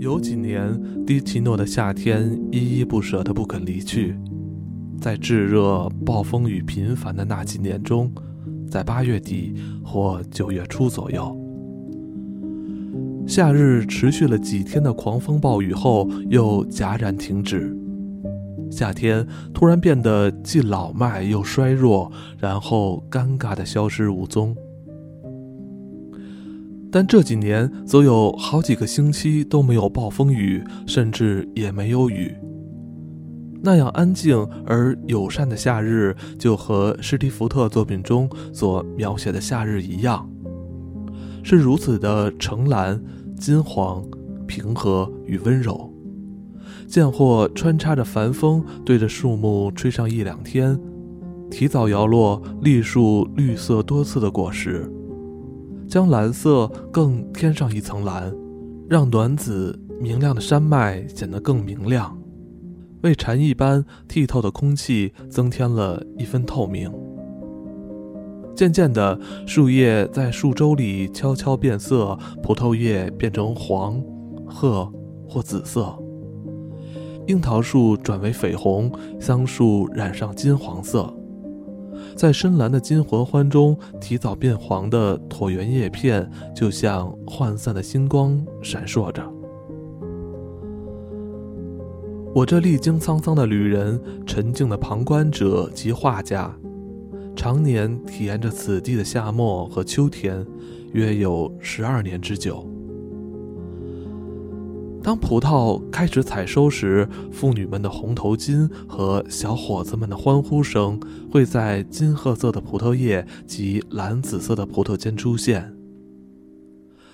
有几年，迪奇诺的夏天依依不舍的不肯离去，在炙热、暴风雨频繁的那几年中，在八月底或九月初左右，夏日持续了几天的狂风暴雨后又戛然停止，夏天突然变得既老迈又衰弱，然后尴尬的消失无踪。但这几年，则有好几个星期都没有暴风雨，甚至也没有雨。那样安静而友善的夏日，就和施蒂福特作品中所描写的夏日一样，是如此的橙蓝、金黄、平和与温柔。见或穿插着寒风，对着树木吹上一两天，提早摇落栗树绿色多刺的果实。将蓝色更添上一层蓝，让暖紫明亮的山脉显得更明亮，为蝉翼般剔透的空气增添了一分透明。渐渐的，树叶在树周里悄悄变色，葡萄叶变成黄、褐或紫色，樱桃树转为绯红，桑树染上金黄色。在深蓝的金魂欢中，提早变黄的椭圆叶片就像涣散的星光闪烁着。我这历经沧桑的旅人，沉静的旁观者及画家，常年体验着此地的夏末和秋天，约有十二年之久。当葡萄开始采收时，妇女们的红头巾和小伙子们的欢呼声会在金褐色的葡萄叶及蓝紫色的葡萄间出现。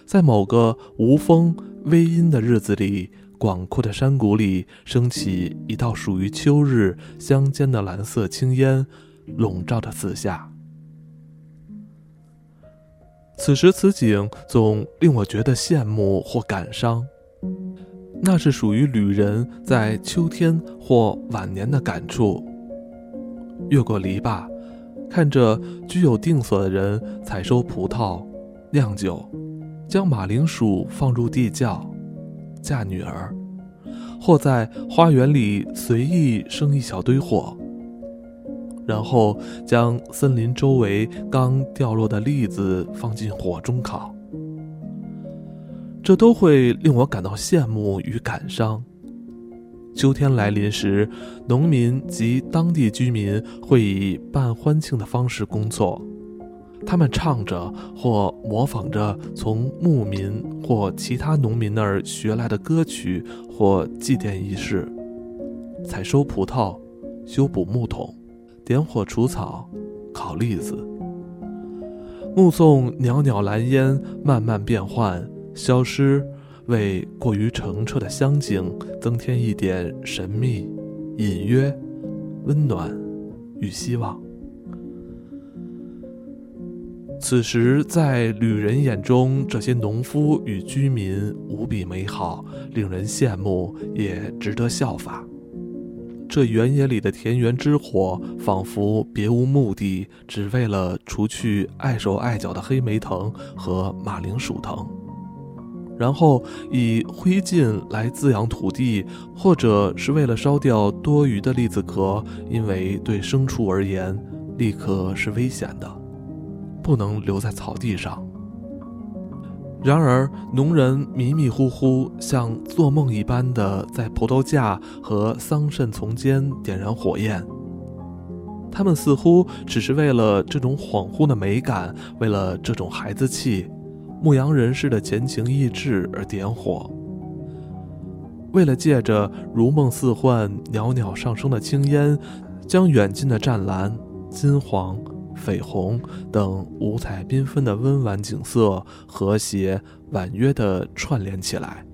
在某个无风微阴的日子里，广阔的山谷里升起一道属于秋日乡间的蓝色青烟，笼罩着四下。此时此景总令我觉得羡慕或感伤。那是属于旅人在秋天或晚年的感触。越过篱笆，看着居有定所的人采收葡萄、酿酒，将马铃薯放入地窖，嫁女儿，或在花园里随意生一小堆火，然后将森林周围刚掉落的栗子放进火中烤。这都会令我感到羡慕与感伤。秋天来临时，农民及当地居民会以半欢庆的方式工作，他们唱着或模仿着从牧民或其他农民那儿学来的歌曲或祭奠仪式，采收葡萄，修补木桶，点火除草，烤栗子，目送袅袅蓝烟慢慢变换。消失，为过于澄澈的香景增添一点神秘、隐约、温暖与希望。此时，在旅人眼中，这些农夫与居民无比美好，令人羡慕，也值得效法。这原野里的田园之火，仿佛别无目的，只为了除去碍手碍脚的黑莓藤和马铃薯藤。然后以灰烬来滋养土地，或者是为了烧掉多余的栗子壳，因为对牲畜而言，栗壳是危险的，不能留在草地上。然而，农人迷迷糊糊，像做梦一般的在葡萄架和桑葚丛间点燃火焰。他们似乎只是为了这种恍惚的美感，为了这种孩子气。牧羊人似的前情逸致而点火，为了借着如梦似幻、袅袅上升的青烟，将远近的湛蓝、金黄、绯红等五彩缤纷的温婉景色和谐婉约地串联起来，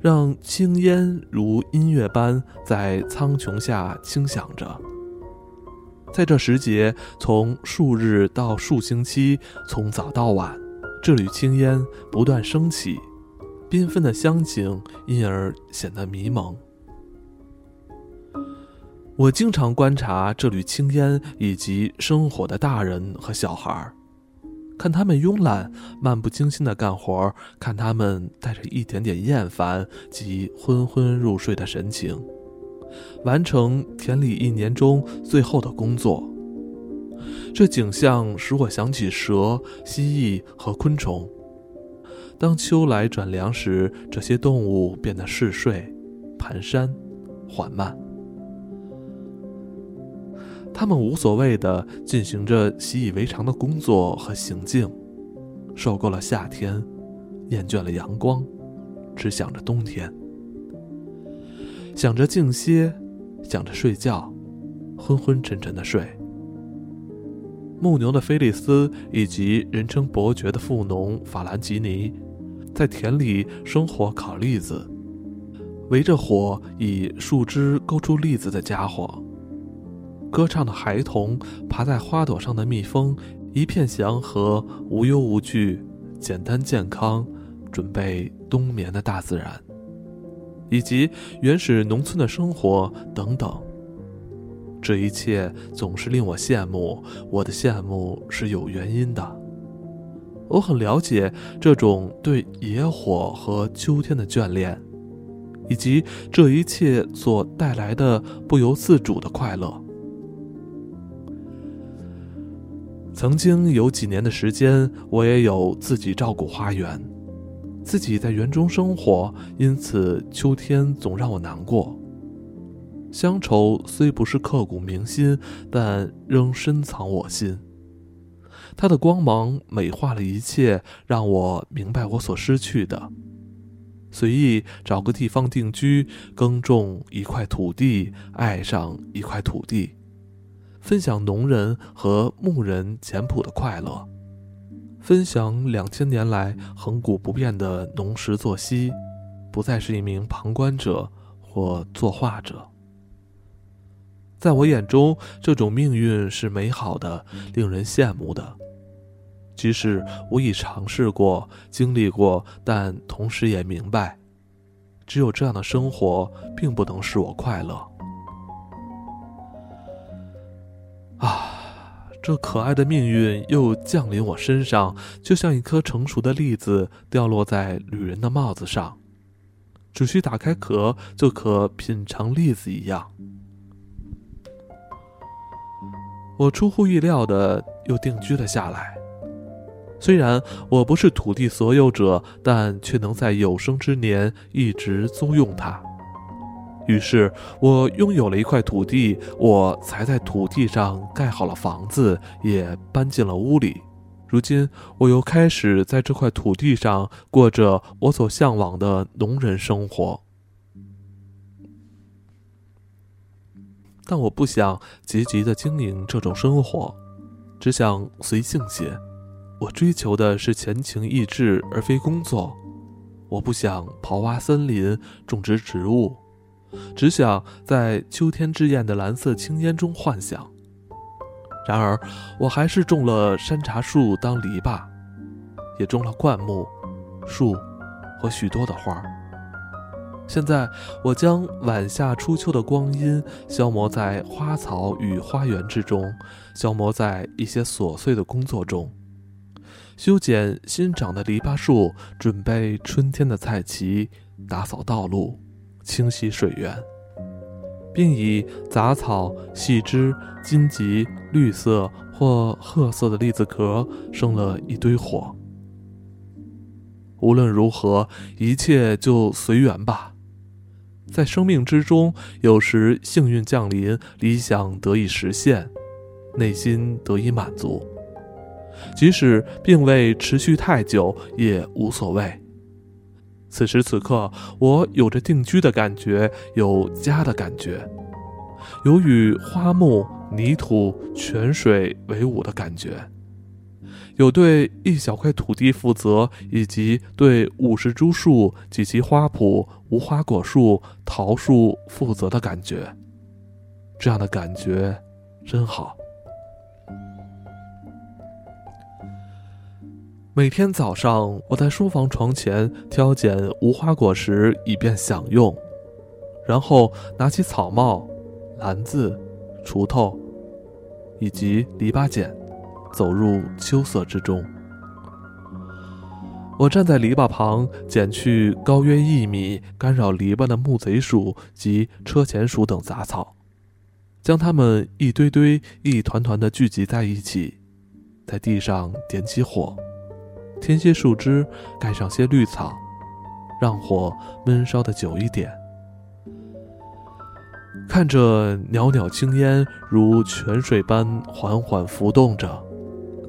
让青烟如音乐般在苍穹下轻响着。在这时节，从数日到数星期，从早到晚。这缕青烟不断升起，缤纷的香景因而显得迷蒙。我经常观察这缕青烟以及生火的大人和小孩，看他们慵懒、漫不经心的干活，看他们带着一点点厌烦及昏昏入睡的神情，完成田里一年中最后的工作。这景象使我想起蛇、蜥蜴和昆虫。当秋来转凉时，这些动物变得嗜睡、蹒跚、缓慢。他们无所谓的进行着习以为常的工作和行径，受够了夏天，厌倦了阳光，只想着冬天，想着静歇，想着睡觉，昏昏沉沉的睡。牧牛的菲利斯以及人称伯爵的富农法兰吉尼，在田里生火烤栗子，围着火以树枝勾出栗子的家伙。歌唱的孩童，爬在花朵上的蜜蜂，一片祥和、无忧无惧、简单健康，准备冬眠的大自然，以及原始农村的生活等等。这一切总是令我羡慕，我的羡慕是有原因的。我很了解这种对野火和秋天的眷恋，以及这一切所带来的不由自主的快乐。曾经有几年的时间，我也有自己照顾花园，自己在园中生活，因此秋天总让我难过。乡愁虽不是刻骨铭心，但仍深藏我心。它的光芒美化了一切，让我明白我所失去的。随意找个地方定居，耕种一块土地，爱上一块土地。分享农人和牧人简朴的快乐，分享两千年来恒古不变的农时作息，不再是一名旁观者或作画者。在我眼中，这种命运是美好的，令人羡慕的。即使我已尝试过、经历过，但同时也明白，只有这样的生活并不能使我快乐。啊，这可爱的命运又降临我身上，就像一颗成熟的栗子掉落在旅人的帽子上，只需打开壳就可品尝栗子一样。我出乎意料的又定居了下来，虽然我不是土地所有者，但却能在有生之年一直租用它。于是我拥有了一块土地，我才在土地上盖好了房子，也搬进了屋里。如今，我又开始在这块土地上过着我所向往的农人生活。但我不想积极的经营这种生活，只想随性些。我追求的是前情逸致，而非工作。我不想刨挖森林，种植植物。只想在秋天之艳的蓝色青烟中幻想。然而，我还是种了山茶树当篱笆，也种了灌木、树和许多的花。现在，我将晚夏初秋的光阴消磨在花草与花园之中，消磨在一些琐碎的工作中，修剪新长的篱笆树，准备春天的菜畦，打扫道路。清洗水源，并以杂草、细枝、荆棘、绿色或褐色的栗子壳生了一堆火。无论如何，一切就随缘吧。在生命之中，有时幸运降临，理想得以实现，内心得以满足，即使并未持续太久，也无所谓。此时此刻，我有着定居的感觉，有家的感觉，有与花木、泥土、泉水为伍的感觉，有对一小块土地负责，以及对五十株树及其花圃、无花果树、桃树负责的感觉。这样的感觉真好。每天早上，我在书房床前挑拣无花果实，以便享用，然后拿起草帽、篮子、锄头以及篱笆剪，走入秋色之中。我站在篱笆旁，捡去高约一米、干扰篱笆的木贼鼠及车前鼠等杂草，将它们一堆堆、一团团地聚集在一起，在地上点起火，添些树枝，盖上些绿草，让火闷烧的久一点。看着袅袅青烟如泉水般缓缓浮动着。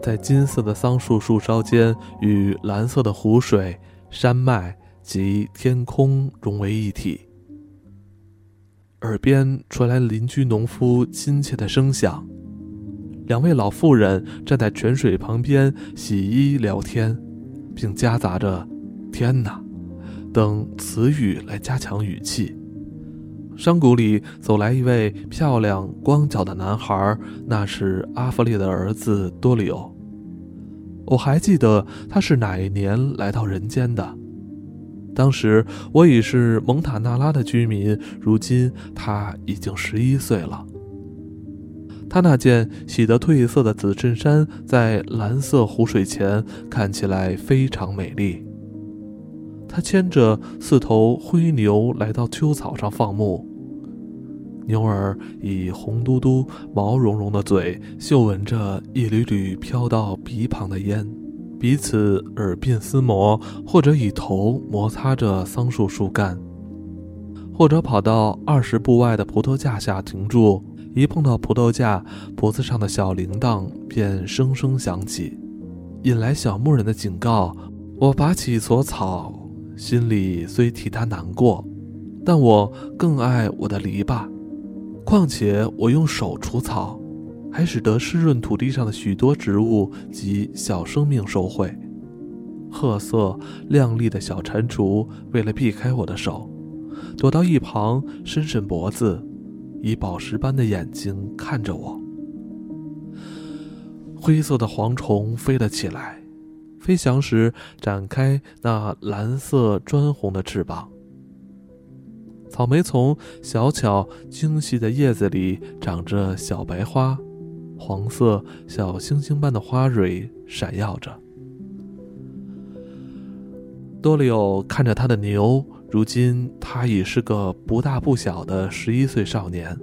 在金色的桑树树梢间，与蓝色的湖水、山脉及天空融为一体。耳边传来邻居农夫亲切的声响，两位老妇人站在泉水旁边洗衣聊天，并夹杂着“天哪”等词语来加强语气。山谷里走来一位漂亮光脚的男孩，那是阿弗列的儿子多里欧。我还记得他是哪一年来到人间的。当时我已是蒙塔纳拉的居民，如今他已经十一岁了。他那件洗得褪色的紫衬衫在蓝色湖水前看起来非常美丽。他牵着四头灰牛来到秋草上放牧，牛儿以红嘟嘟、毛茸茸的嘴嗅闻着一缕缕飘到鼻旁的烟，彼此耳鬓厮磨，或者以头摩擦着桑树树干，或者跑到二十步外的葡萄架下停住，一碰到葡萄架，脖子上的小铃铛便声声响起，引来小牧人的警告。我拔起一撮草。心里虽替他难过，但我更爱我的篱笆。况且我用手除草，还使得湿润土地上的许多植物及小生命受惠。褐色亮丽的小蟾蜍为了避开我的手，躲到一旁，伸伸脖子，以宝石般的眼睛看着我。灰色的蝗虫飞了起来。飞翔时展开那蓝色砖红的翅膀。草莓丛小巧精细的叶子里长着小白花，黄色小星星般的花蕊闪耀着。多里欧看着他的牛，如今他已是个不大不小的十一岁少年。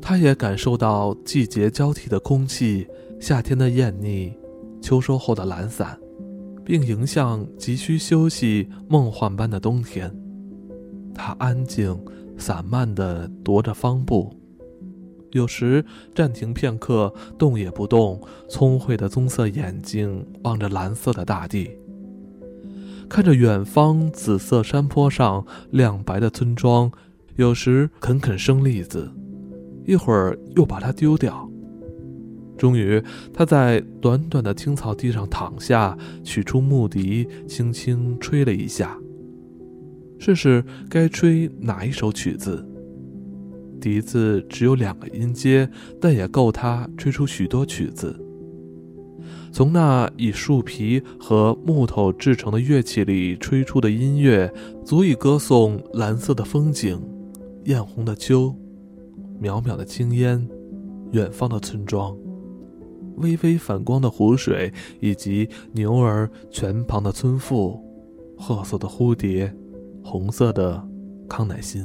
他也感受到季节交替的空气，夏天的艳腻。秋收后的懒散，并迎向急需休息、梦幻般的冬天。他安静、散漫地踱着方步，有时暂停片刻，动也不动，聪慧的棕色眼睛望着蓝色的大地，看着远方紫色山坡上亮白的村庄。有时啃啃生栗子，一会儿又把它丢掉。终于，他在短短的青草地上躺下，取出木笛，轻轻吹了一下。试试该吹哪一首曲子。笛子只有两个音阶，但也够他吹出许多曲子。从那以树皮和木头制成的乐器里吹出的音乐，足以歌颂蓝色的风景、艳红的秋、渺渺的青烟、远方的村庄。微微反光的湖水，以及牛儿泉旁的村妇，褐色的蝴蝶，红色的康乃馨。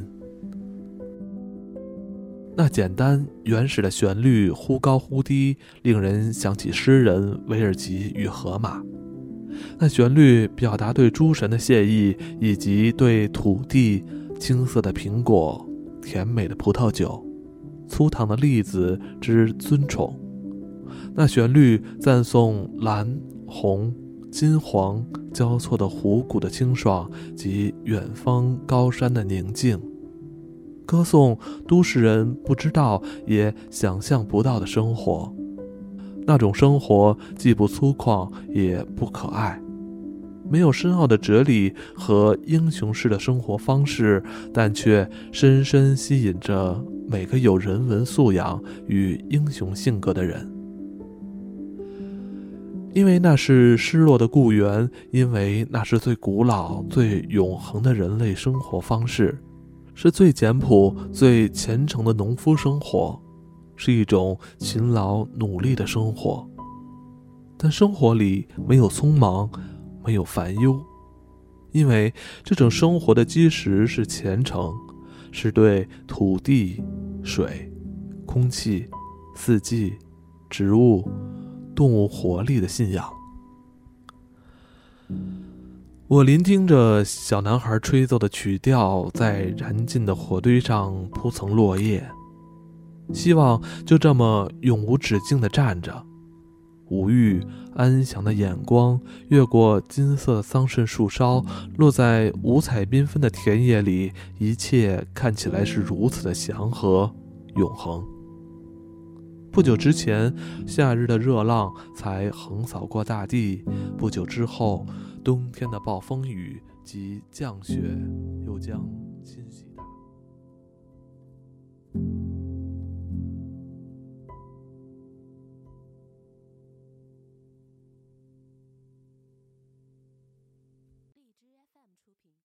那简单原始的旋律忽高忽低，令人想起诗人维尔吉与荷马。那旋律表达对诸神的谢意，以及对土地、青色的苹果、甜美的葡萄酒、粗糖的栗子之尊崇。那旋律赞颂蓝、红、金黄交错的湖谷的清爽及远方高山的宁静，歌颂都市人不知道也想象不到的生活。那种生活既不粗犷也不可爱，没有深奥的哲理和英雄式的生活方式，但却深深吸引着每个有人文素养与英雄性格的人。因为那是失落的故园，因为那是最古老、最永恒的人类生活方式，是最简朴、最虔诚的农夫生活，是一种勤劳努力的生活。但生活里没有匆忙，没有烦忧，因为这种生活的基石是虔诚，是对土地、水、空气、四季、植物、动物活力的信仰。我聆听着小男孩吹奏的曲调，在燃尽的火堆上铺层落叶，希望就这么永无止境地站着，无欲安详的眼光越过金色桑葚树梢，落在五彩缤纷的田野里，一切看起来是如此的祥和永恒。不久之前，夏日的热浪才横扫过大地，不久之后。冬天的暴风雨及降雪又将